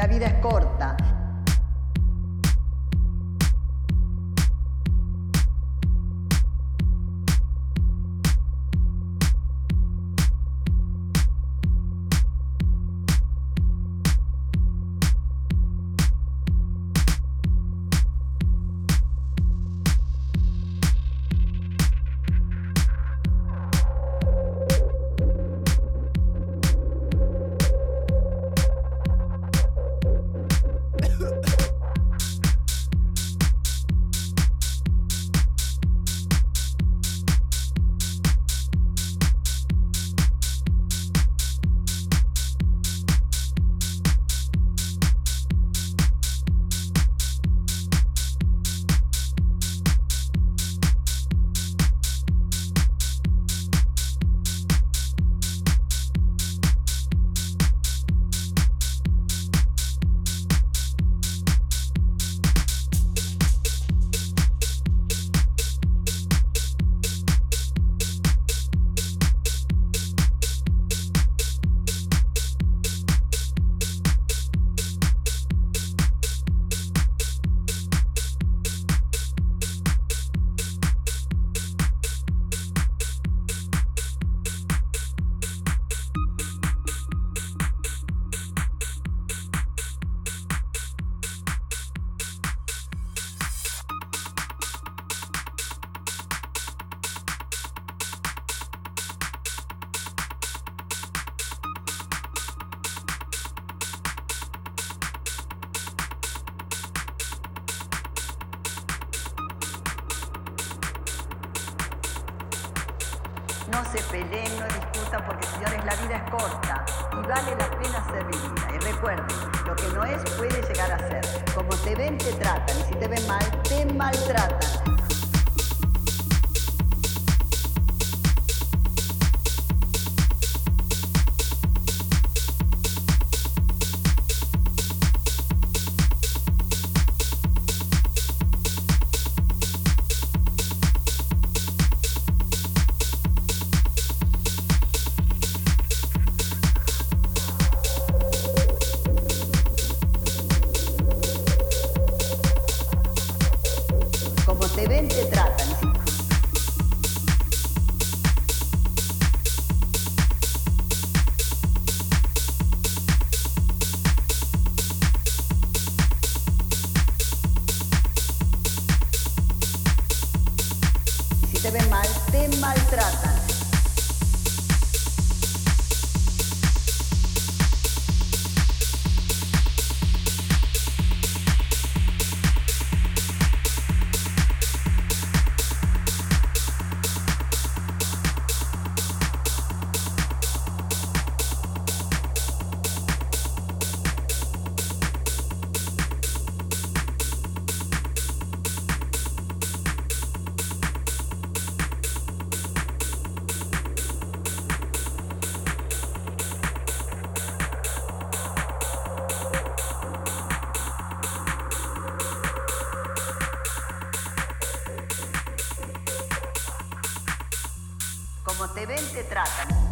La vida es corta. No se peleen, no discutan, porque señores, la vida es corta y vale la pena ser vivida. Y recuerden, lo que no es puede llegar a ser. Como te ven, te tratan. Y si te ven mal, te maltratan. Te tratan. Te ven mal, te maltratan. Como te ven, te tratan.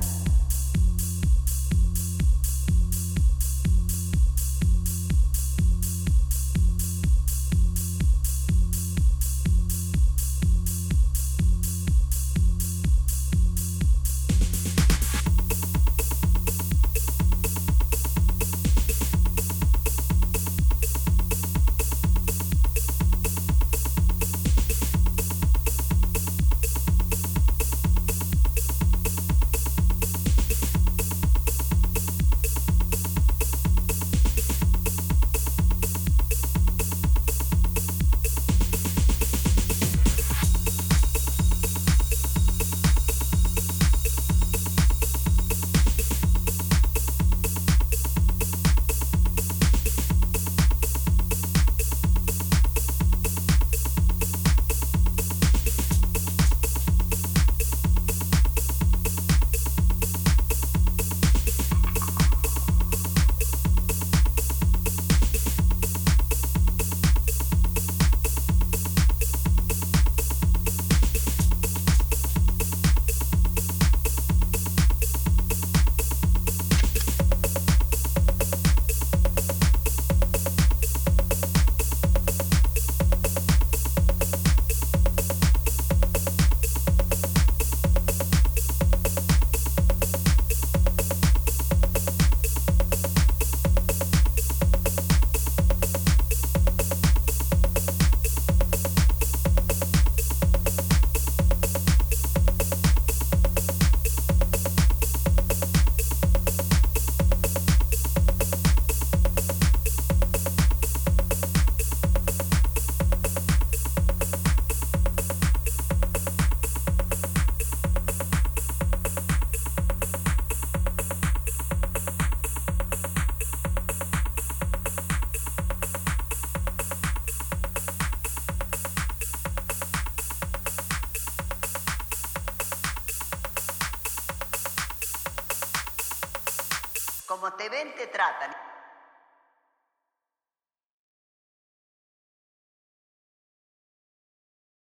Como te ven, te tratan.